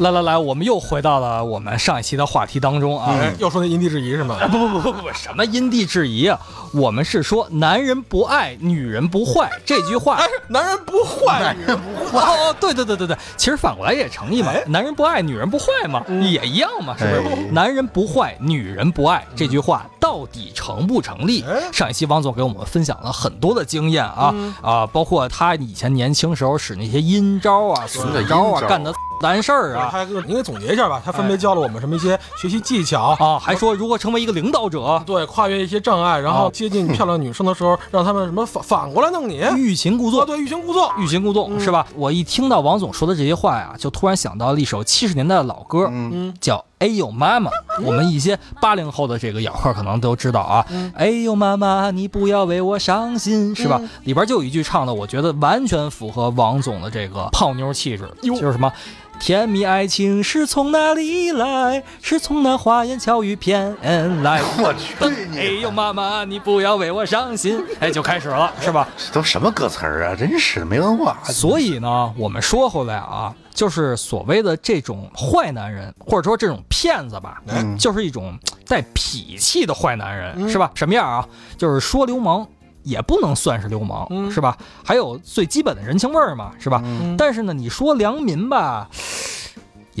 来来来，我们又回到了我们上一期的话题当中啊！哎，又说那因地制宜是吗？不不不不不不，什么因地制宜啊？我们是说男人不爱，女人不坏这句话。哎，男人不坏，男人不坏。哦，对对对对对，其实反过来也成立嘛。男人不爱，女人不坏嘛，也一样嘛，是不是？男人不坏，女人不爱这句话到底成不成立？上一期王总给我们分享了很多的经验啊啊，包括他以前年轻时候使那些阴招啊、损招啊，干的。难事儿啊！他你给总结一下吧。他分别教了我们什么一些学习技巧啊，还说如何成为一个领导者，对，跨越一些障碍，然后接近漂亮女生的时候，让他们什么反反过来弄你，欲擒故纵。对，欲擒故纵，欲擒故纵是吧？我一听到王总说的这些话呀，就突然想到了一首七十年代的老歌，嗯，叫《哎呦妈妈》。我们一些八零后的这个咬客可能都知道啊，《哎呦妈妈，你不要为我伤心》，是吧？里边就有一句唱的，我觉得完全符合王总的这个泡妞气质，就是什么。甜蜜爱情是从哪里来？是从那花言巧语骗来。我去你！哎呦，妈妈，你不要为我伤心。哎，就开始了，是吧？这都什么歌词儿啊？真是的，没文化。所以呢，我们说回来啊，就是所谓的这种坏男人，或者说这种骗子吧，就是一种带痞气的坏男人，是吧？什么样啊？就是说流氓。也不能算是流氓，是吧？还有最基本的人情味儿嘛，是吧？但是呢，你说良民吧，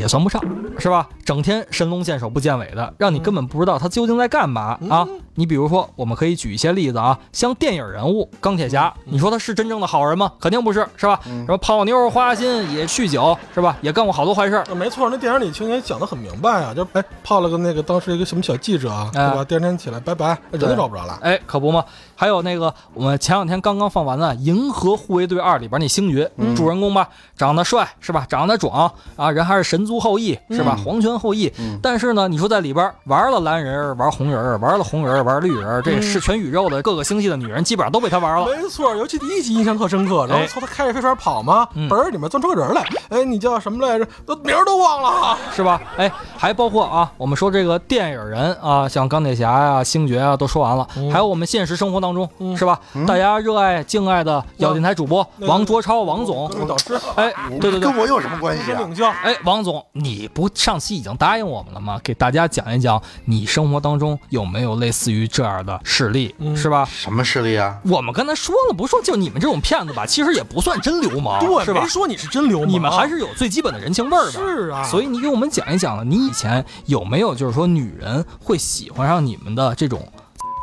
也算不上，是吧？整天神龙见首不见尾的，让你根本不知道他究竟在干嘛啊！你比如说，我们可以举一些例子啊，像电影人物钢铁侠，你说他是真正的好人吗？肯定不是，是吧？什么泡妞、花心，也酗酒，是吧？也干过好多坏事。没错，那电影里情节讲得很明白啊，就哎泡了个那个当时一个什么小记者啊，对吧？第二天起来拜拜，人都找不着了。哎，可不吗？还有那个我们前两天刚刚放完的《银河护卫队二》里边那星爵，主人公吧，长得帅是吧？长得壮啊，人还是神族后裔是吧？皇权后裔。但是呢，你说在里边玩了蓝人，玩红人，玩了红人，玩绿人，这。是全宇宙的各个星系的女人，基本上都被他玩了。没错，尤其第一集印象特深刻。然后从他开着飞船跑嘛，本儿里面钻出个人来。哎，你叫什么来着？都名儿都忘了，是吧？哎，还包括啊，我们说这个电影人啊，像钢铁侠呀、星爵啊，都说完了。还有我们现实生活当中，是吧？大家热爱敬爱的咬电台主播王卓超，王总导师。哎，对对对，跟我有什么关系？领教。哎，王总，你不上期已经答应我们了吗？给大家讲一讲你生活当中有没有类似于这样的事例，是吧？什么事例啊？我们刚才说了，不说就你们这种骗子吧，其实也不算真流氓，对，是吧？没说你是真流氓，你们还是有最基本的人情味儿的。是啊，所以你给我们讲一讲，你以前有没有就是说女人会喜欢上你们的这种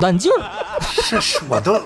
烂劲儿？是是，我都。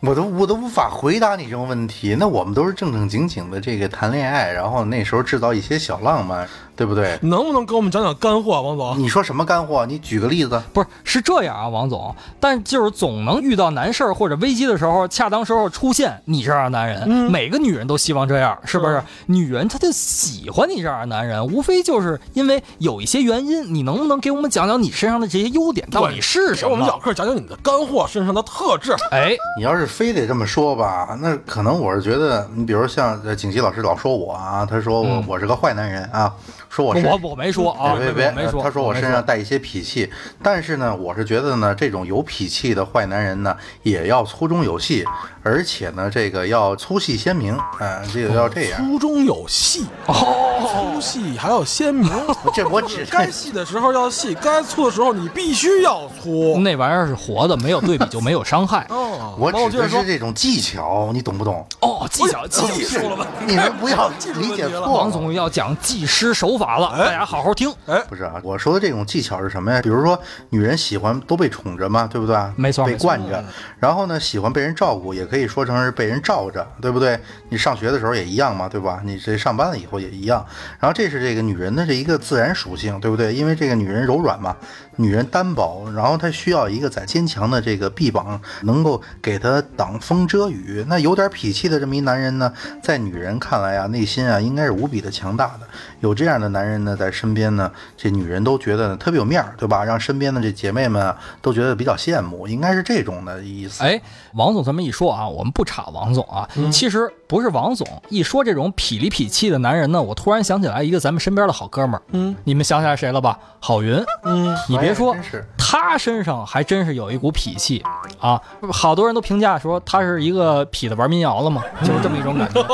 我都我都无法回答你这种问题。那我们都是正正经经的这个谈恋爱，然后那时候制造一些小浪漫，对不对？能不能给我们讲讲干货，王总？你说什么干货？你举个例子。不是，是这样啊，王总。但就是总能遇到难事儿或者危机的时候，恰当时候出现你这样的男人。每个女人都希望这样，是不是？女人她就喜欢你这样的男人，无非就是因为有一些原因。你能不能给我们讲讲你身上的这些优点到底是什么？我们小课讲讲你的干货身上的特质。哎，你要是。非得这么说吧，那可能我是觉得，你比如像景琦老师老说我啊，他说我我是个坏男人啊。说我我我没说啊，别别没说。他说我身上带一些痞气，但是呢，我是觉得呢，这种有痞气的坏男人呢，也要粗中有细，而且呢，这个要粗细鲜明，啊，这个要这样。粗中有细哦，粗细还要鲜明。这我只 该细的时候要细，该粗的时候你必须要粗。那玩意儿是活的，没有对比就没有伤害。哦，我指的是这种技巧，你懂不懂？哦，技巧技术了吧？你们不要理解错了。王总要讲技师手。法了，大家好好听。哎，不是啊，我说的这种技巧是什么呀？比如说，女人喜欢都被宠着嘛，对不对？没错，被惯着。然后呢，喜欢被人照顾，也可以说成是被人罩着，对不对？你上学的时候也一样嘛，对吧？你这上班了以后也一样。然后这是这个女人的这一个自然属性，对不对？因为这个女人柔软嘛，女人单薄，然后她需要一个在坚强的这个臂膀，能够给她挡风遮雨。那有点脾气的这么一男人呢，在女人看来啊，内心啊应该是无比的强大的。有这样的男人呢在身边呢，这女人都觉得特别有面儿，对吧？让身边的这姐妹们啊都觉得比较羡慕，应该是这种的意思。哎，王总这么一说啊，我们不查王总啊，其实不是王总一说这种痞里痞气的男人呢，我突然想起来一个咱们身边的好哥们儿，嗯，你们想起来谁了吧？郝云，嗯，你别说哎，他身上还真是有一股痞气啊！好多人都评价说他是一个痞子玩民谣了嘛，就是这么一种感觉。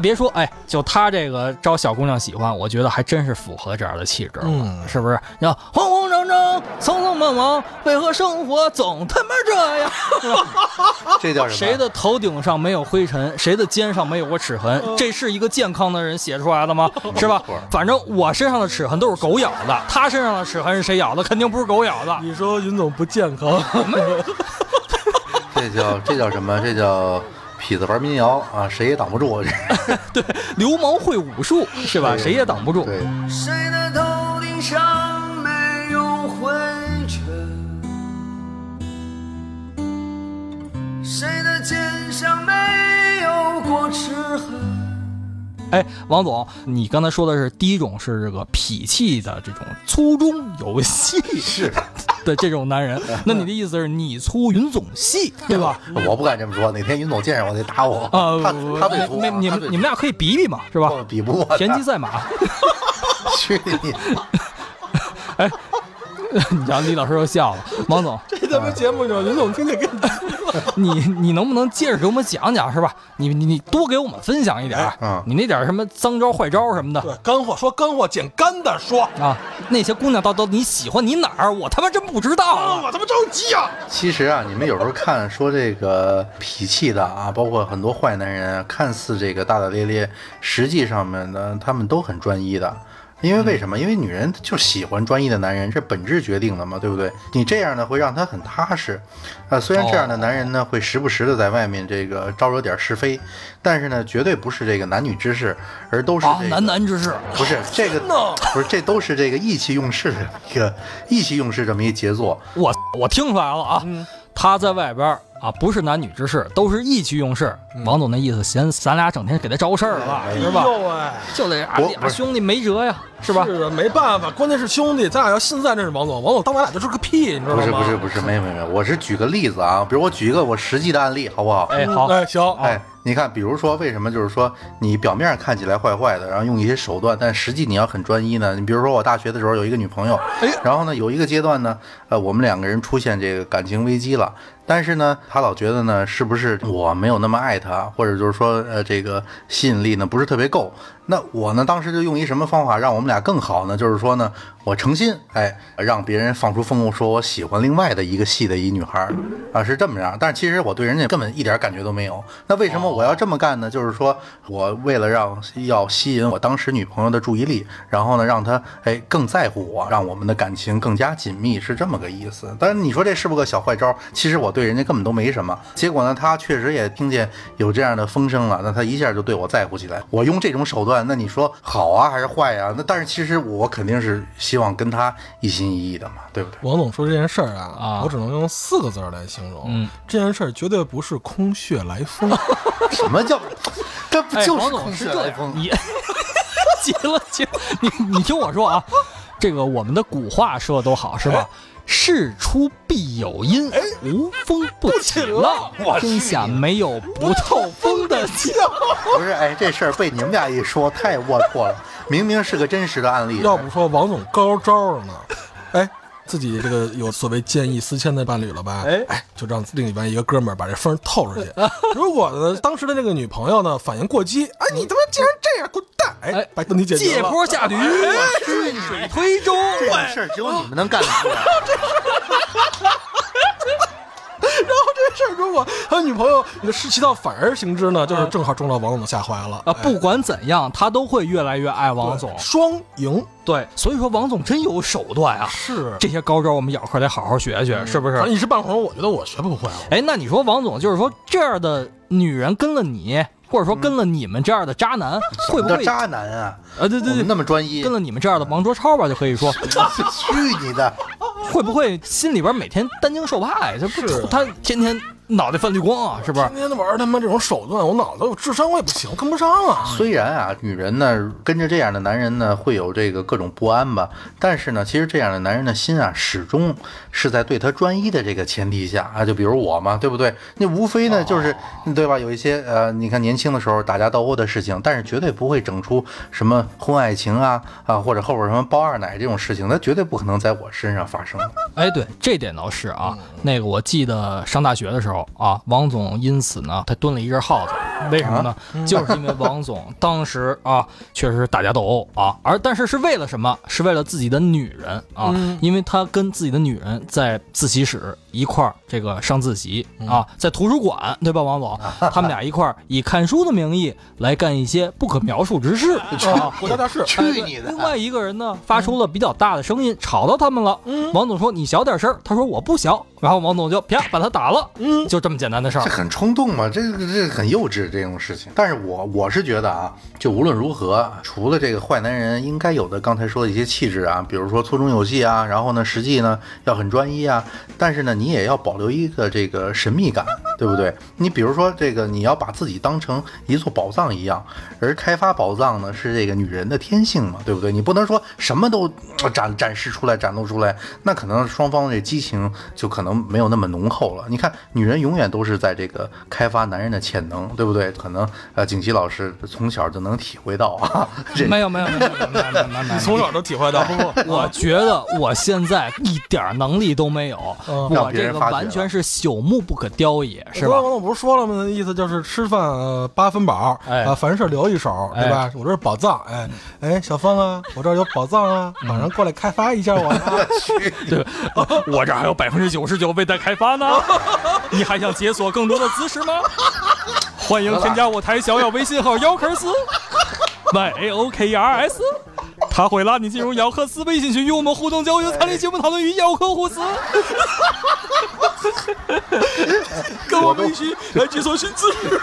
别说，哎，就他这个招小姑娘喜欢，我觉得还真是符合这样的气质，嗯是不是？你看慌慌张张、匆匆忙忙，为何生活总他妈这样？这叫什么？谁的头顶上没有灰尘，谁的肩上没有过齿痕？这是一个健康的人写出来的吗？是吧？反正我身上的齿痕都是狗咬的，他身上的齿痕是谁咬的？肯定不是狗咬的。你说云总不健康，这叫这叫什么？这叫痞子玩民谣啊，谁也挡不住。对流氓会武术是吧？谁也挡不住。对，谁的头谁的肩上没有过齿痕？哎，王总，你刚才说的是第一种是这个痞气的这种粗中有细是 的这种男人，那你的意思是你粗云总细，对吧？我不敢这么说，哪天云总见着我得打我。啊，他他最粗，没你们你们俩可以比比嘛，是吧？比不过田忌赛马，去你！哎你瞧李老师又笑了。王总，这咱们节目里云总听见跟 你你你能不能接着给我们讲讲，是吧？你你你多给我们分享一点儿，嗯你那点儿什么脏招坏招什么的对干货说干货，捡干的说，啊，那些姑娘到底你喜欢你哪儿？我他妈真不知道！我他妈着急啊！其实啊，你们有时候看说这个脾气的啊，包括很多坏男人啊，看似这个大大咧咧，实际上面呢，他们都很专一的。因为为什么？因为女人就喜欢专一的男人，这本质决定的嘛，对不对？你这样呢，会让她很踏实。啊，虽然这样的男人呢，会时不时的在外面这个招惹点是非，但是呢，绝对不是这个男女之事，而都是啊，这个男男之事，不是这个呢不是这都是这个意气用事的一个意气用事这么一杰作。我我听出来了啊，他在外边啊，不是男女之事，都是意气用事。王总那意思，嫌咱俩整天给他招事儿了，是吧就得俩兄弟没辙呀，是吧？是啊，没办法，关键是兄弟，咱俩要现在认识王总，王总当咱俩就是个屁，你知道吗？不是不是不是，没有没有没有，我是举个例子啊，比如我举一个我实际的案例，好不好？哎，好，哎，行，哎，你看，比如说为什么就是说你表面看起来坏坏的，然后用一些手段，但实际你要很专一呢？你比如说我大学的时候有一个女朋友，哎然后呢有一个阶段呢，呃，我们两个人出现这个感情危机了。但是呢，她老觉得呢，是不是我没有那么爱她，或者就是说，呃，这个吸引力呢不是特别够？那我呢，当时就用一什么方法让我们俩更好呢？就是说呢，我诚心哎让别人放出风声，说我喜欢另外的一个系的一女孩啊，是这么样。但是其实我对人家根本一点感觉都没有。那为什么我要这么干呢？就是说我为了让要吸引我当时女朋友的注意力，然后呢让她哎更在乎我，让我们的感情更加紧密，是这么个意思。但是你说这是不是个小坏招？其实我对人家根本都没什么。结果呢，她确实也听见有这样的风声了，那她一下就对我在乎起来。我用这种手段，那你说好啊还是坏呀、那但是其实我肯定是希望跟他一心一意的嘛，对不对？王总说这件事儿啊，啊我只能用四个字儿来形容，嗯，这件事儿绝对不是空穴来风。什么叫？这不哎，就是空穴总是这样，来风？你 急了急了，你你听我说啊，这个我们的古话说的都好是吧？事出必有因，无风不起浪。天下没有不透风的墙。不是，哎，这事儿被你们俩一说太龌龊了，明明是个真实的案例。要不说王总高招呢，哎，自己这个有所谓见异思迁的伴侣了吧？哎哎，就让另一边一个哥们儿把这风透出去。如果呢，当时的这个女朋友呢反应过激，哎，你他妈竟然这样，滚蛋！哎哎，把问题解决借。坡下驴，顺水推舟。这事儿只有你们能干得出来。然后这事儿如果他女朋友你的士气到反而行之呢，就是正好中了王总的下怀了啊，哎不管怎样，他都会越来越爱王总。双赢对，所以说王总真有手段啊！是这些高招，我们咬课得好好学学，是不是一时半会儿，我觉得我学不会了。哎，那你说王总就是说这样的女人跟了你，或者说跟了你们这样的渣男，会不会渣男啊？啊？对对对，那么专一，跟了你们这样的王卓超吧，就可以说，去你的！会不会心里边每天担惊受怕呀？这不是他天天脑袋泛绿光啊，是不是？天天玩他妈这种手段，我脑子我智商我也不行，跟不上啊。虽然啊，女人呢跟着这样的男人呢会有这个各种不安吧，但是呢，其实这样的男人的心啊，始终是在对他专一的这个前提下啊，就比如我嘛，对不对？那无非呢就是对吧？有一些呃，你看年轻的时候打架斗殴的事情，但是绝对不会整出什么婚外情啊啊，或者后边什么包二奶这种事情，那绝对不可能在我身上发生。哎，对，这点倒是啊。那个我记得上大学的时候啊，王总因此呢，他蹲了一根耗子。为什么呢？就是因为王总当时啊，确实打架斗殴啊，而但是是为了什么？是为了自己的女人啊，因为他跟自己的女人在自习室一块儿这个上自习啊，在图书馆对吧，王总？他们俩一块儿以看书的名义来干一些不可描述之事 啊。国家大事，去你的！另外一个人呢，发出了比较大的声音，吵到他们了。王总说：“你小点声。”他说：“我不小。”然后王总就啪把他打了。嗯，就这么简单的事儿。这很冲动嘛？这个这很幼稚这种事情。但是我我是觉得啊，就无论如何，除了这个坏男人应该有的刚才说的一些气质啊，比如说粗中有细啊，然后呢，实际呢要很专一啊，但是呢，你你也要保留一个这个神秘感，对不对？你比如说这个，你要把自己当成一座宝藏一样，而开发宝藏呢是这个女人的天性嘛，对不对？你不能说什么都展展示出来、展露出来，那可能双方这激情就可能没有那么浓厚了。你看，女人永远都是在这个开发男人的潜能，对不对？可能呃，景琦老师从小就能体会到啊，没有没有没有没有没有没有，你从小都体会到，不不，我觉得我现在一点能力都没有。我这个完全是朽木不可雕也，是吧？王总不是说了吗？意思就是吃饭呃八分饱，哎啊，凡事留一手，对吧？我这是宝藏，哎哎，小芳啊，我这儿有宝藏啊，马上过来开发一下我啊。对，我这儿还有百分之九十九未待开发呢，你还想解锁更多的姿势吗？欢迎添加我台小小微信号姚克斯，y a o k e r s，他会拉你进入姚克斯微信群，与我们互动交流，参与节目讨论，与姚克互撕。跟我们一起来解锁新姿势。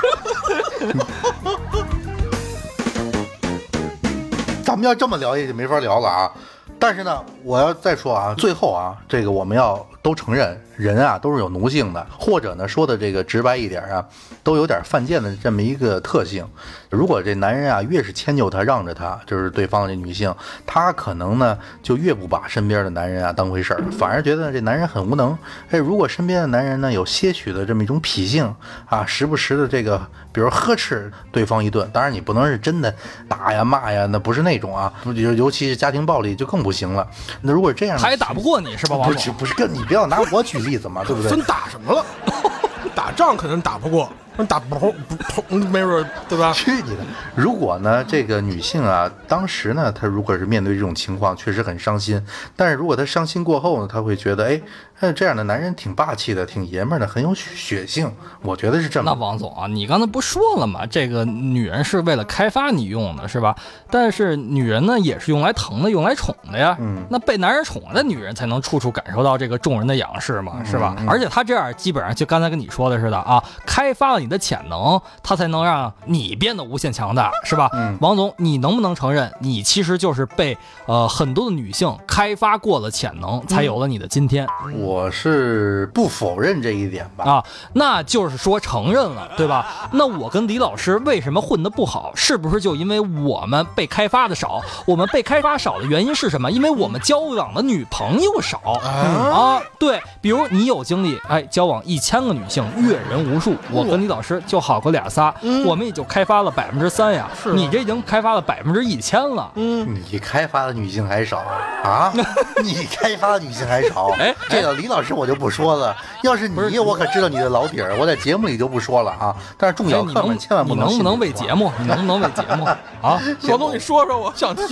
咱们要这么聊也就没法聊了啊。但是呢，我要再说啊，最后啊，这个我们要都承认，人啊都是有奴性的，或者呢说的这个直白一点啊，都有点犯贱的这么一个特性。如果这男人啊越是迁就她、让着她，就是对方的这女性，她可能呢就越不把身边的男人啊当回事儿，反而觉得这男人很无能。哎，如果身边的男人呢有些许的这么一种脾性啊，时不时的这个，比如呵斥对方一顿，当然你不能是真的打呀骂呀，那不是那种啊，尤尤其是家庭暴力就更不行了。那如果这样，他也打不过你是吧，王不是总？不是跟你不要拿我举例子嘛，对不对真？打什么了？打仗可能打不过，那打不不不，没准对吧？去你的！如果呢，这个女性啊，当时呢，她如果是面对这种情况，确实很伤心。但是如果她伤心过后呢，她会觉得，哎，那这样的男人挺霸气的，挺爷们儿的，很有血性。我觉得是这那。王总啊，你刚才不说了吗？这个女人是为了开发你用的，是吧？但是女人呢，也是用来疼的，用来宠的呀。嗯那被男人宠的女人才能处处感受到这个众人的仰视嘛，是吧？而且她这样基本上就刚才跟你说的似的啊，开发了你的潜能，他才能让你变得无限强大，是吧？嗯王总，你能不能承认，你其实就是被呃很多的女性开发过了潜能，才有了你的今天？我是不否认这一点吧。啊，那就是说承认了，对吧？那我跟李老师为什么混得不好？是不是就因为我们被开发的少？我们被开发少的原因是什么？因为我们交往的女朋友少啊。对，比如你有经历，哎，交往一千个女性，阅人无数。我跟李老师就好过俩仨，我们也就开发了百分之三呀。是你这已经开发了百分之一千了。嗯你开发的女性还少啊？你开发的女性还少？哎这个李老师我就不说了。要是你，我可知道你的老底儿，我在节目里就不说了啊。但是重要你千万不能你能不能为节目？你能不能为节目 啊？小东，你说说，我想听。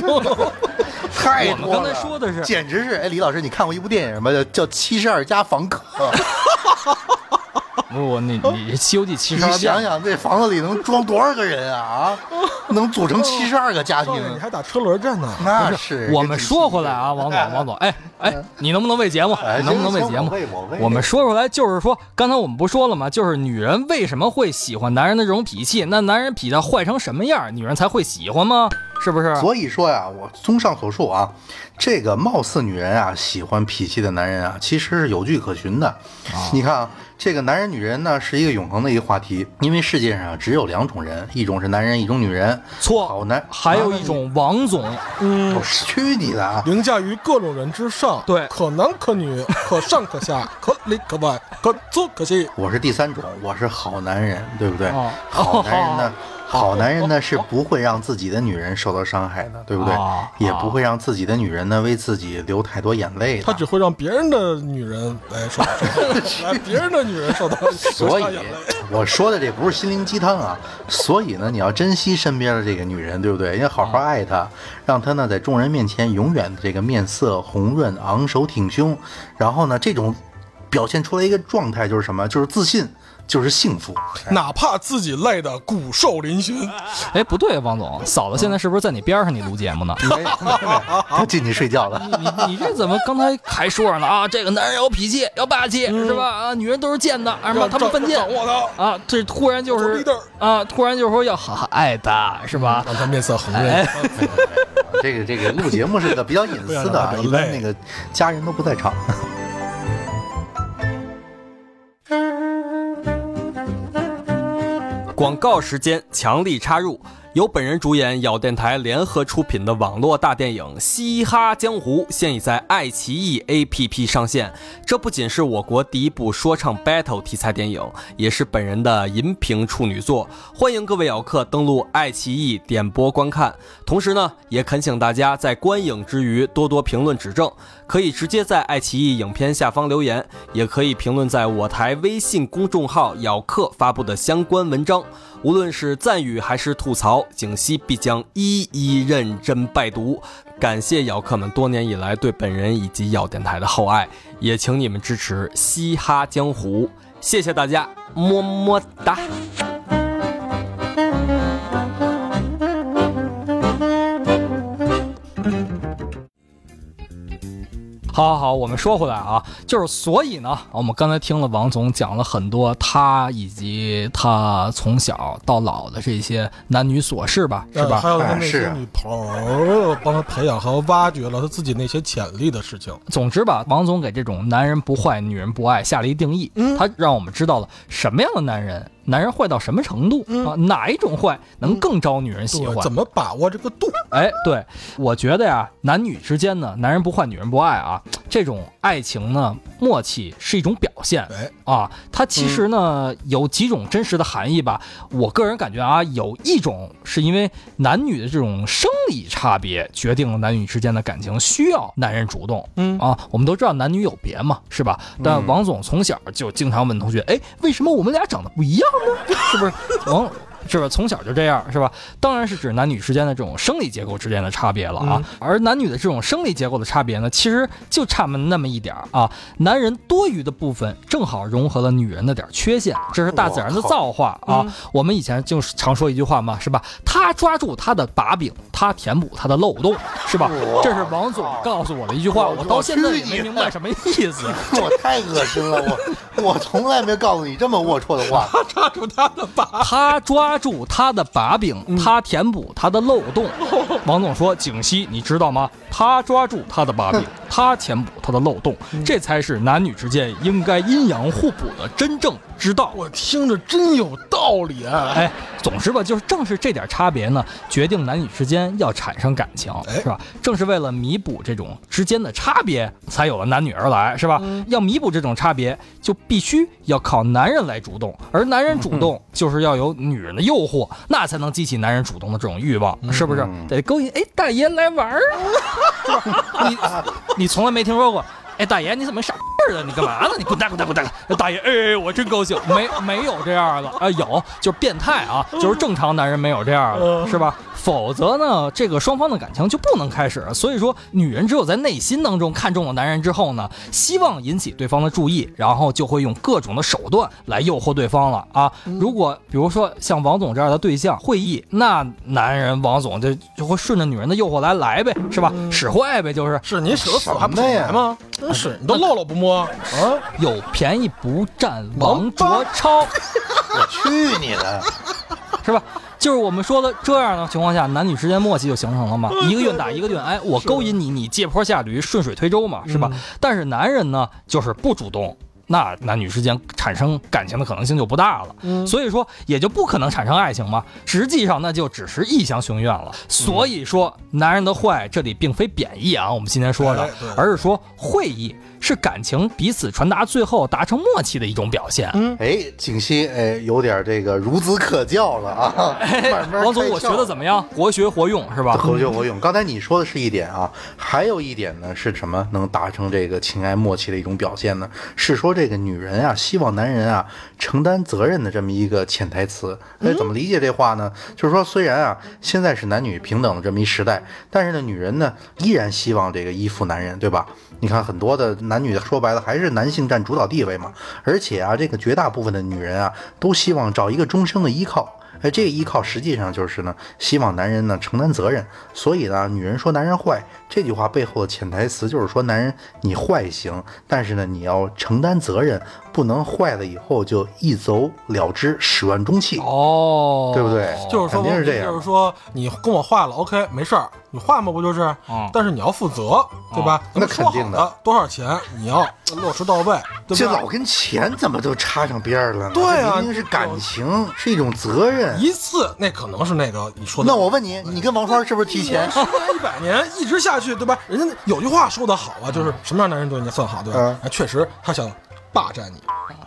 太多了。我们刚才说的是简直是哎，李老师，你看过一部电影吗？叫叫《七十二家房客》。不，你你《西游记》七你十二变想想，这房子里能装多少个人啊？啊，能组成七十二个家庭你还打车轮战呢？那是。我们说回来啊，王总，王总，哎哎，你能不能为节目？能不能为节目？我们说出来就是说，刚才我们不说了吗？就是女人为什么会喜欢男人的这种脾气？那男人脾气坏成什么样，女人才会喜欢吗？是不是？所以说呀，我综上所述啊，这个貌似女人啊喜欢脾气的男人啊，其实是有据可循的。你看啊，这个男人女人呢是一个永恒的一个话题，因为世界上只有两种人，一种是男人，一种女人。错，好男，还有一种王总，嗯我，去你的啊！凌驾于各种人之上，对可男可女，可上可下，可里可外，可左可西。我是第三种，我是好男人，对不对？哦好男人呢，好 好男人呢是不会让自己的女人受到伤害的，对不对？哦也不会让自己的女人呢为自己流太多眼泪的。他只会让别人的女人来受到伤害，来别人的女人受到 所以流下眼泪。我说的这不是心灵鸡汤啊，所以呢，你要珍惜身边的这个女人，对不对？要好好爱她，让她呢在众人面前永远的这个面色红润、昂首挺胸，然后呢，这种表现出来一个状态就是什么？就是自信，就是幸福。哪怕自己累得骨瘦嶙峋，哎，不对，王总，嫂子现在是不是在你边上你录节目呢？没没没她进去睡觉了。你你这怎么刚才还说着呢啊？这个男人有脾气，要霸气，是吧？啊，女人都是贱的，什么他们犯贱掌握他，啊？这突然就是啊，突然就是说要好好爱她，是吧？让他面色红润。哎，这个这个录节目是个比较隐私的啊，一般那个家人都不在场。广告时间，强力插入。由本人主演，咬电台联合出品的网络大电影《嘻哈江湖》现已在爱奇艺 APP 上线。这不仅是我国第一部说唱 battle 题材电影，也是本人的银屏处女作。欢迎各位咬客登录爱奇艺点播观看。同时呢，也恳请大家在观影之余多多评论指正，可以直接在爱奇艺影片下方留言，也可以评论在我台微信公众号“咬客”发布的相关文章。无论是赞誉还是吐槽，景熙必将一一认真拜读。感谢咬客们多年以来对本人以及咬电台的厚爱，也请你们支持《嘻哈江湖》，谢谢大家，么么哒。好好好，我们说回来啊，就是所以呢，我们刚才听了王总讲了很多他以及他从小到老的这些男女琐事吧，是吧？呃还有他那些女朋友帮他培养和挖掘了他自己那些潜力的事情。总之吧，王总给这种男人不坏，女人不爱下了一定义，嗯他让我们知道了什么样的男人，男人坏到什么程度、嗯啊，哪一种坏能更招女人喜，欢怎。么把握这个度？哎，对，我觉得呀，男女之间呢，男人不坏，女人不爱啊，这种爱情呢，默契是一种表现哎，啊。它其实呢、有几种真实的含义吧。我个人感觉啊，有一种是因为男女的这种生理差别决定了男女之间的感情需要男人主动。嗯啊，我们都知道男女有别嘛，是吧？但王总从小就经常问同学，哎，为什么我们俩长得不一样呢？是不是？王是吧？从小就这样，是吧？当然是指男女之间的这种生理结构之间的差别了啊。而男女的这种生理结构的差别呢，其实就差那么那么一点儿啊。男人多余的部分正好融合了女人的点儿缺陷，这是大自然的造化啊。我们以前就是常说一句话嘛，是吧？他抓住他的把柄，他填补他的漏洞，是吧？这是王总告诉我的一句话，我到现在也没明白什么意思。我太恶心了，我我从来没告诉你这么龌龊的话。他抓住他的把，他抓住他的把柄，他填补他的漏洞。王总说：“景熙，你知道吗？他抓住他的把柄，他填补他的漏洞，这才是男女之间应该阴阳互补的真正之道。”我听着真有道理啊！哎，总之吧，就是正是这点差别呢，决定男女之间要产生感情，哎是吧？正是为了弥补这种之间的差别，才有了男女而来，是吧？要弥补这种差别，就必须要靠男人来主动，而男人主动就是要有女人的诱惑，那才能激起男人主动的这种欲望，是不是？得勾引，哎，大爷来玩儿啊，是吧？你你从来没听说过。哎，大爷，你怎么傻似的？你干嘛呢？你滚蛋，滚蛋，滚蛋！大爷，哎，我真高兴。没没有这样的啊、有就是变态啊，就是正常男人没有这样的，是吧？否则呢，这个双方的感情就不能开始。所以说，女人只有在内心当中看中了男人之后呢，希望引起对方的注意，然后就会用各种的手段来诱惑对方了啊。如果比如说像王总这样的对象会议，那男人王总就就会顺着女人的诱惑来来呗，是吧？使坏呗，就是是你使得死还不来吗？真是，你都漏了不摸啊！有便宜不占王卓超。我去你的！是吧？就是我们说的这样的情况下，男女之间默契就形成了嘛，一个愿打一个愿挨，我勾引你，你借坡下驴，顺水推舟嘛，是吧？但是男人呢，就是不主动。那男女之间产生感情的可能性就不大了，所以说也就不可能产生爱情嘛。实际上那就只是一厢情愿了。所以说，男人的坏这里并非贬义啊，我们今天说的，而是说会意。是感情彼此传达，最后达成默契的一种表现。嗯，哎，景熙，哎，有点这个孺子可教了啊。王总，我学的怎么样？活学活用是吧？活学活用。刚才你说的是一点啊，还有一点呢是什么？能达成这个情爱默契的一种表现呢？是说这个女人啊，希望男人啊承担责任的这么一个潜台词。哎，怎么理解这话呢？就是说，虽然啊现在是男女平等的这么一时代，但是呢，女人呢依然希望这个依附男人，对吧？你看很多的男女的说白了还是男性占主导地位嘛，而且啊，这个绝大部分的女人啊都希望找一个终生的依靠，哎，这个依靠实际上就是呢，希望男人呢承担责任。所以呢，女人说男人坏这句话背后的潜台词就是说，男人你坏行，但是呢你要承担责任。不能坏了以后就一走了之，始乱终弃哦，对不对？就是说，肯定是这样。就是说，你跟我坏了，OK，没事儿，你坏嘛不就是？但是你要负责，对吧？那肯定的。多少钱你要落实到位？这老跟钱怎么都插上边儿了呢？对啊，明明是感情，是一种责任。一次那可能是那个你说的。那我问你，你跟王川是不是提前？十年一百年一直下去，对吧？人家有句话说的好啊，就是什么样男人对你算好，对吧？确实他想。霸占你，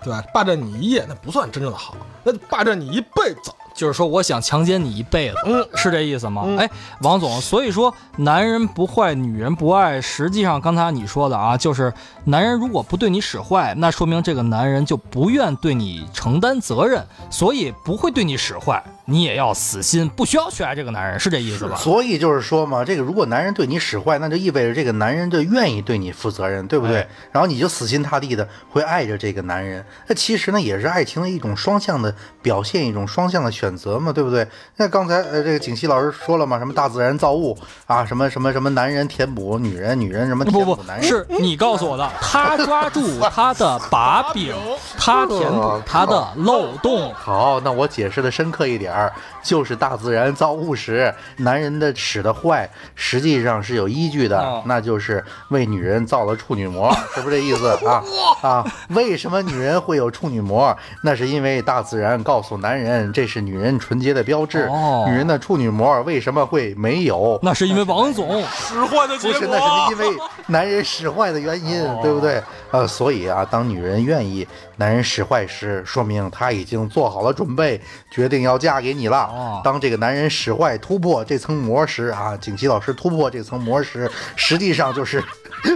对吧？霸占你一夜，那不算真正的好，那霸占你一辈子。就是说，我想强奸你一辈子，嗯，是这意思吗？哎，王总，所以说男人不坏，女人不爱，实际上刚才你说的啊，就是男人如果不对你使坏，那说明这个男人就不愿对你承担责任，所以不会对你使坏。你也要死心，不需要去爱这个男人，是这意思吧？所以就是说嘛，这个如果男人对你使坏，那就意味着这个男人就愿意对你负责任，对不对？然后你就死心塌地的会爱着这个男人。那其实呢，也是爱情的一种双向的表现，一种双向的选择嘛，对不对？那刚才呃，这个景熙老师说了嘛，什么大自然造物啊，什么什么什么男人填补女人，女人什么填补男人？是你告诉我的，他抓住他的把柄，他填补他的漏洞。好，那我解释的深刻一点。are 就是大自然造物时，男人的使的坏，实际上是有依据的，那就是为女人造了处女膜，是不是这意思啊？啊，为什么女人会有处女膜？那是因为大自然告诉男人，这是女人纯洁的标志。哦女人的处女膜为什么会没有？那是因为王总使坏的结果。不是，那是因为男人使坏的原因，对不对？呃，所以啊，当女人愿意男人使坏时，说明她已经做好了准备，决定要嫁给你了。当这个男人使坏突破这层膜时啊，景琦老师突破这层膜时，实际上就是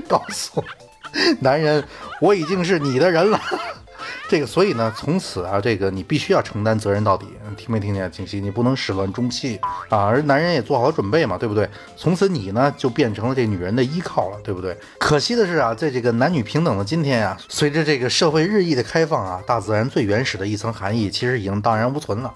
告诉男人，我已经是你的人了。这个，所以呢，从此啊，这个你必须要承担责任到底，听没听见？景熙，你不能始乱终弃啊！而男人也做好了准备嘛，对不对？从此你呢，就变成了这女人的依靠了，对不对？可惜的是啊，在这个男女平等的今天啊，随着这个社会日益的开放啊，大自然最原始的一层含义，其实已经荡然无存了。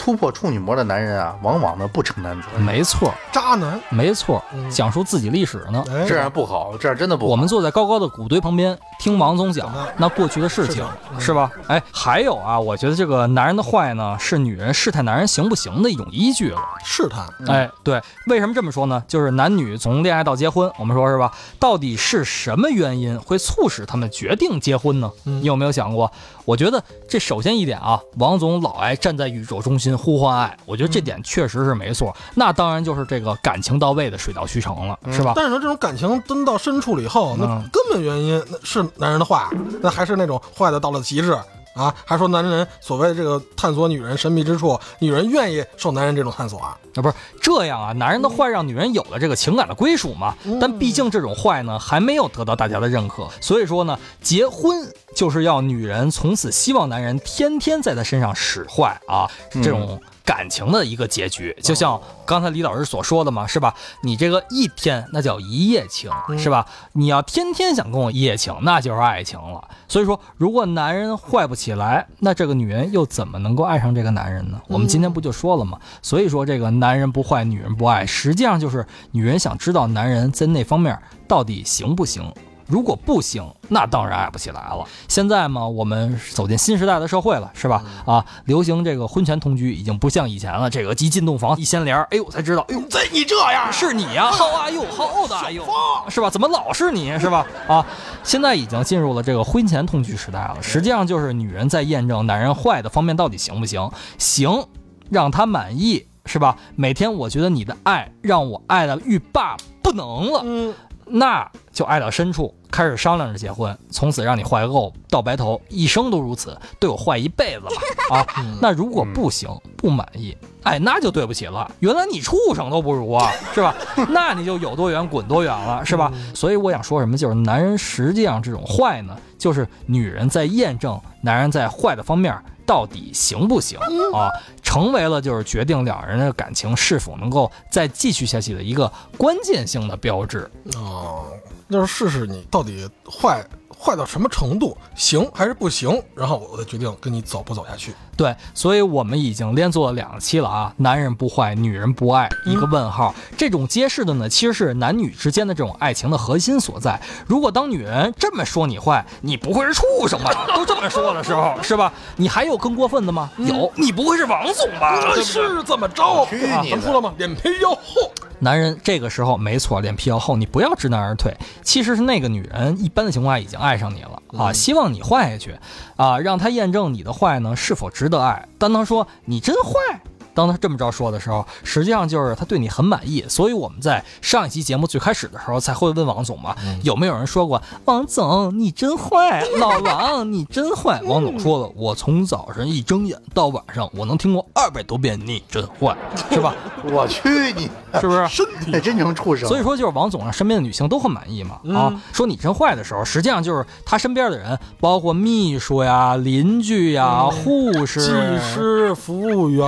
突破处女膜的男人啊，往往呢不承担责任。没错，渣男。没错，讲述自己历史呢，这样不好，这样真的不好。我们坐在高高的谷堆旁边，听王总讲那过去的事情，是吧？哎，还有啊，我觉得这个男人的坏呢，是女人试探男人行不行的一种依据了。试探？哎，对，为什么这么说呢？就是男女从恋爱到结婚，我们说是吧？到底是什么原因会促使他们决定结婚呢？你有没有想过？我觉得这首先一点啊，王总老爱站在宇宙中心呼唤爱，我觉得这点确实是没错。那当然就是这个感情到位的水到渠成了，是吧？但是说这种感情蹲到深处了以后，那根本原因那是男人的坏，那还是那种坏的到了极致。啊，还说男人所谓的这个探索女人神秘之处，女人愿意受男人这种探索啊？啊，不是这样啊，男人的坏让女人有了这个情感的归属嘛。但毕竟这种坏呢，还没有得到大家的认可，所以说呢，结婚就是要女人从此希望男人天天在她身上使坏啊，这种。感情的一个结局，就像刚才李老师所说的嘛，是吧？你这个一天那叫一夜情，是吧？你要天天想跟我一夜情，那就是爱情了。所以说，如果男人坏不起来，那这个女人又怎么能够爱上这个男人呢？我们今天不就说了吗？所以说，这个男人不坏，女人不爱，实际上就是女人想知道男人在那方面到底行不行。如果不行，那当然爱不起来了。现在嘛，我们走进新时代的社会了，是吧？啊，流行这个婚前同居，已经不像以前了。这个一进洞房一掀帘，哎呦，才知道，哎呦，这你这样是你呀？How are you？How old are you？是吧？怎么老是你是吧？啊，现在已经进入了这个婚前同居时代了。实际上就是女人在验证男人坏的方面到底行不行？行，让他满意。是吧？每天我觉得你的爱让我爱的欲罢不能了，嗯，那就爱到深处，开始商量着结婚，从此让你坏个够到白头，一生都如此，对我坏一辈子吧 啊！那如果不行，不满意，哎，那就对不起了。原来你畜生都不如啊，是吧？那你就有多远滚多远了，是吧？所以我想说什么，就是男人实际上这种坏呢，就是女人在验证男人在坏的方面。到底行不行啊？成为了就是决定两人的感情是否能够再继续下去的一个关键性的标志哦，就是试试你到底坏。坏到什么程度，行还是不行？然后我再决定跟你走不走下去。对，所以我们已经连做了两期了啊，男人不坏，女人不爱，一个问号。这种揭示的呢，其实是男女之间的这种爱情的核心所在。如果当女人这么说你坏，你不会是畜生吧？都这么说的时候，是吧？你还有更过分的吗？有，你不会是王总吧？是这么着？去你的！说了吗？脸皮要厚。男人这个时候没错，脸皮要厚，你不要知难而退。其实是那个女人，一般的情况下已经爱上你了啊，希望你坏下去，啊，让她验证你的坏呢是否值得爱。当他说你真坏。当他这么着说的时候，实际上就是他对你很满意，所以我们在上一期节目最开始的时候才会问王总嘛，有没有人说过王总你真坏，老王你真坏？王总说了，我从早晨一睁眼到晚上，我能听过二百多遍你真坏，是吧？我去你，是不是？身体真成畜生。所以说就是王总让身边的女性都很满意嘛啊，说你真坏的时候，实际上就是他身边的人，包括秘书呀、邻居呀、护士、技师、服务员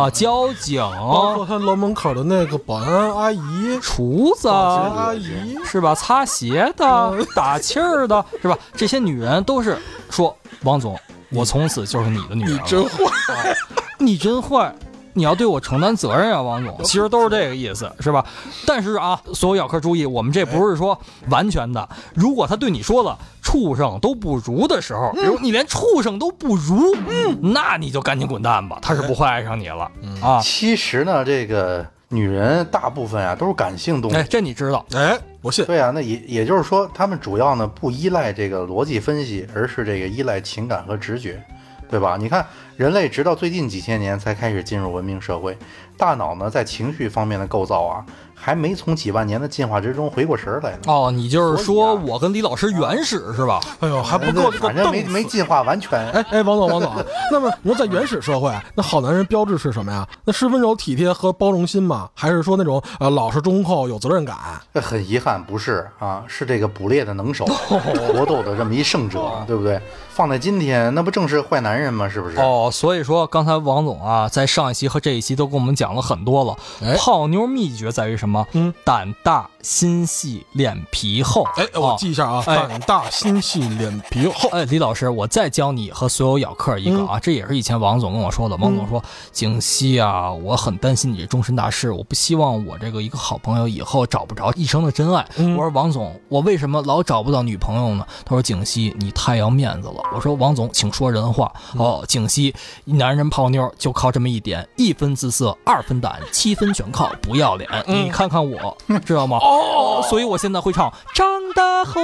啊。交警，包括他楼门口的那个保安阿姨、厨子阿姨，是吧？擦鞋的、打气儿的，是吧？这些女人都是说：“王总，我从此就是你的女人。”你真坏，你真坏。你要对我承担责任啊，王总，其实都是这个意思，是吧？但是啊，所有咬客注意，我们这不是说完全的。如果他对你说了“畜生都不如”的时候，比如你连畜生都不如，嗯那你就赶紧滚蛋吧，他是不会爱上你了啊。其实呢，这个女人大部分啊都是感性动物，哎，这你知道？哎，我信。对啊，那也也就是说，他们主要呢不依赖这个逻辑分析，而是这个依赖情感和直觉。对吧？你看，人类直到最近几千年才开始进入文明社会，大脑呢在情绪方面的构造啊。还没从几万年的进化之中回过神来呢。哦，你就是说我跟李老师原始是吧？哎呦，还不够，反正没没进化完全。哎哎，王总王总，那么你说在原始社会，那好男人标志是什么呀？那是温柔体贴和包容心吗？还是说那种呃老实忠厚有责任感？很遗憾，不是啊，是这个捕猎的能手，搏斗的这么一胜者，对不对？放在今天，那不正是坏男人吗？是不是？哦，所以说刚才王总啊，在上一期和这一期都跟我们讲了很多了。泡妞秘诀在于什么？嗯，胆大心细脸皮厚。哎，我记一下啊，胆大心细脸皮厚。哎，李老师，我再教你和所有咬客一个啊，这也是以前王总跟我说的。王总说：“景熙啊，我很担心你这终身大事，我不希望我这个一个好朋友以后找不着一生的真爱。”我说：“王总，我为什么老找不到女朋友呢？”他说：“景熙，你太要面子了。”我说：“王总，请说人话。”哦，景熙，男人泡妞就靠这么一点：一分姿色，二分胆，七分全靠不要脸。你看看我。知道吗？哦，所以我现在会唱。长大后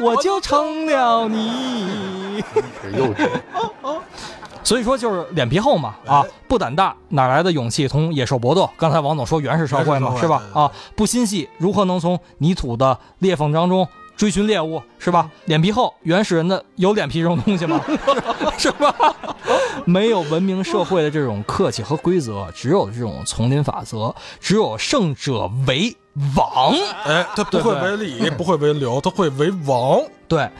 我就成了你。幼稚。所以说就是脸皮厚嘛，啊，不胆大，哪来的勇气同野兽搏斗？刚才王总说原始社会嘛，是吧？啊，不心细，如何能从泥土的裂缝当中追寻猎物？是吧？脸皮厚，原始人的有脸皮这种东西吗？是吧？没有文明社会的这种客气和规则，只有这种丛林法则，只有胜者为王。哎，他不会为理，不会为流，他会为王。对，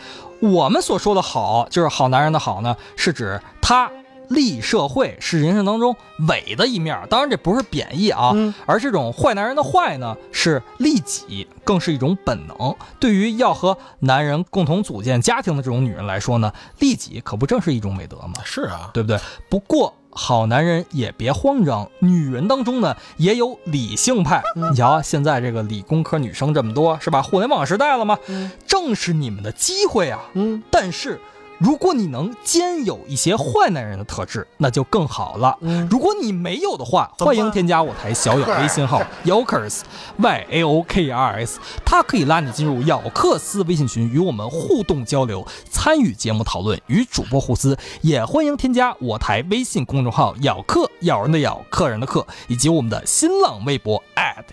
我们所说的好，就是好男人的好呢，是指他。利社会是人生当中伪的一面，当然这不是贬义啊，而这种坏男人的坏呢是利己，更是一种本能。对于要和男人共同组建家庭的这种女人来说呢，利己可不正是一种美德吗？是啊，对不对？不过好男人也别慌张，女人当中呢也有理性派。你瞧啊，现在这个理工科女生这么多，是吧？互联网时代了吗？正是你们的机会啊。嗯，但是。如果你能兼有一些坏男人的特质，那就更好了。嗯如果你没有的话，欢迎添加我台小友微信号 Yokers Y A O K R S，他可以拉你进入咬克斯微信群，与我们互动交流，参与节目讨论，与主播互撕。也欢迎添加我台微信公众号咬客咬人的咬，客人的客，以及我们的新浪微博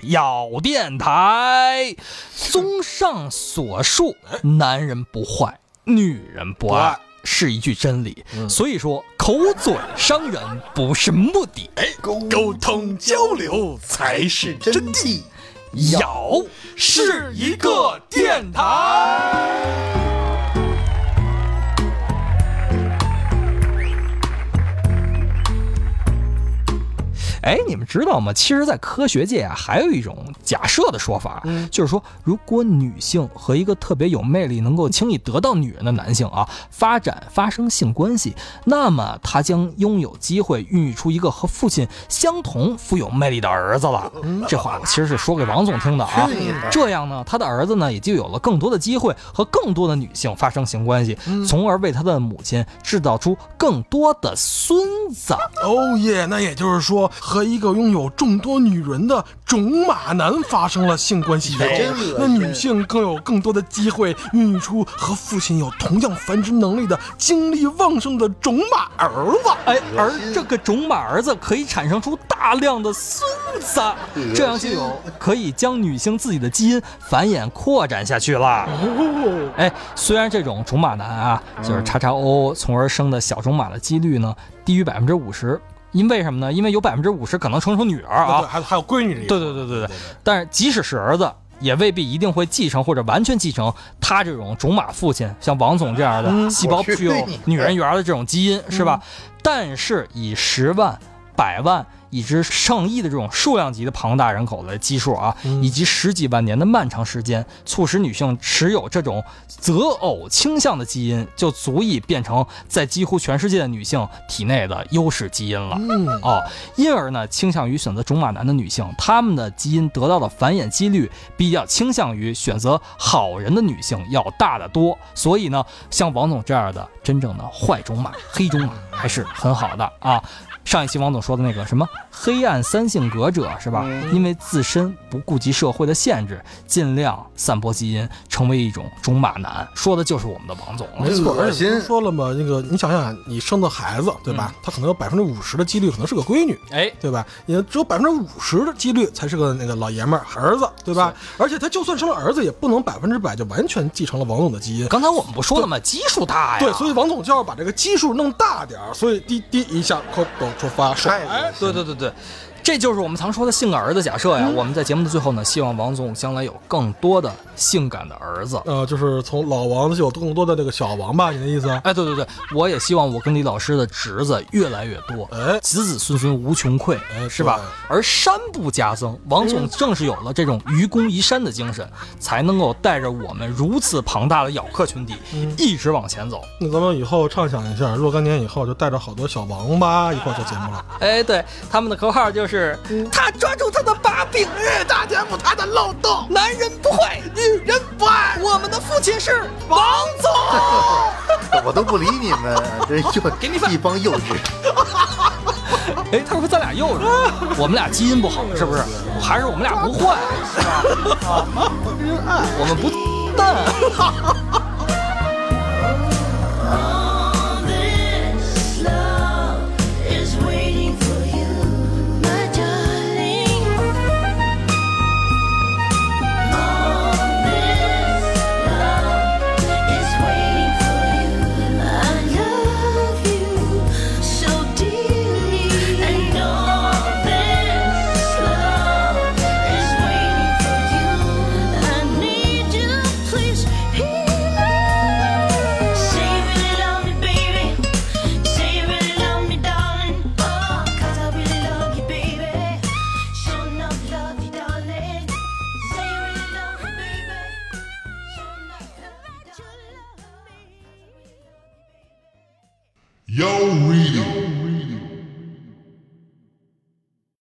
咬电台。综上所述，男人不坏。女人不爱是一句真理，所以说口嘴伤人不是目的，哎，沟通交流才是真谛。咬是一个电台。哎，你们知道吗？其实，在科学界啊，还有一种假设的说法，嗯就是说，如果女性和一个特别有魅力、能够轻易得到女人的男性啊，发展发生性关系，那么他将拥有机会孕育出一个和父亲相同富有魅力的儿子了。这话我其实是说给王总听的啊。这样呢，他的儿子呢，也就有了更多的机会和更多的女性发生性关系，从而为他的母亲制造出更多的孙子。哦耶，那也就是说，和一个拥有众多女人的种马男发生了性关系以后那女性更有更多的机会孕育出和父亲有同样繁殖能力的精力旺盛的种马儿子。哎，而这个种马儿子可以产生出大量的孙子，这样就有可以将女性自己的基因繁衍扩展下去了。哦，哎，虽然这种种马男啊，就是叉叉 O，从而生的小种马的几率呢低于百分之五十，因为什么呢？因为有百分之五十可能生出女儿对，啊。还还有闺女这一对对对对对。但是即使是儿子。也未必一定会继承或者完全继承他这种种马父亲，像王总这样的嗯细胞具有 女人缘的这种基因，是吧？但是以十万、百万以至上亿的这种数量级的庞大人口的基数啊，嗯以及十几万年的漫长时间，促使女性持有这种择偶倾向的基因，就足以变成在几乎全世界的女性体内的优势基因了。嗯，哦，因而呢，倾向于选择种马男的女性，她们的基因得到的繁衍几率比较倾向于选择好人的女性要大得多。所以呢，像王总这样的真正的坏种马、黑种马还是很好的啊。上一期王总说的那个什么黑暗三性格者是吧？因为自身不顾及社会的限制，尽量散播基因，成为一种种马男，说的就是我们的王总了。没错，而且不是说了嘛，那个你想想，你生的孩子对吧？他可能有百分之五十的几率可能是个闺女，哎，对吧？也只有百分之五十的几率才是个那个老爷们儿儿子，对吧？而且他就算生了儿子，也不能百分之百就完全继承了王总的基因。刚才我们不说了吗？基数大呀。对，所以王总就要把这个基数弄大点儿，所以滴滴一下扣动出发哎，对对对对，子这就是我们常说的性感儿子假设呀。我们在节目的最后呢，希望王总将来有更多的性感的儿子。呃，就是从老王就有更多的这个小王吧，你的意思？哎，对对对，我也希望我跟李老师的侄子越来越多，哎子子孙孙无穷匮，哎是吧？而山不加增，王总正是有了这种愚公移山的精神，才能够带着我们如此庞大的咬客群体一直往前走。那咱们以后畅想一下，若干年以后就带着好多小王八一块儿做节目了。哎，对，他们的口号就是：他抓住他的把柄，大填补他的漏洞，男人不坏，女人不爱。我们的父亲是王总。我都不理你们，这就给你饭一帮幼稚。哎，他说咱俩幼稚，我们俩基因不好，是不是？还是我们俩不坏，是吧？啊，我们不淡。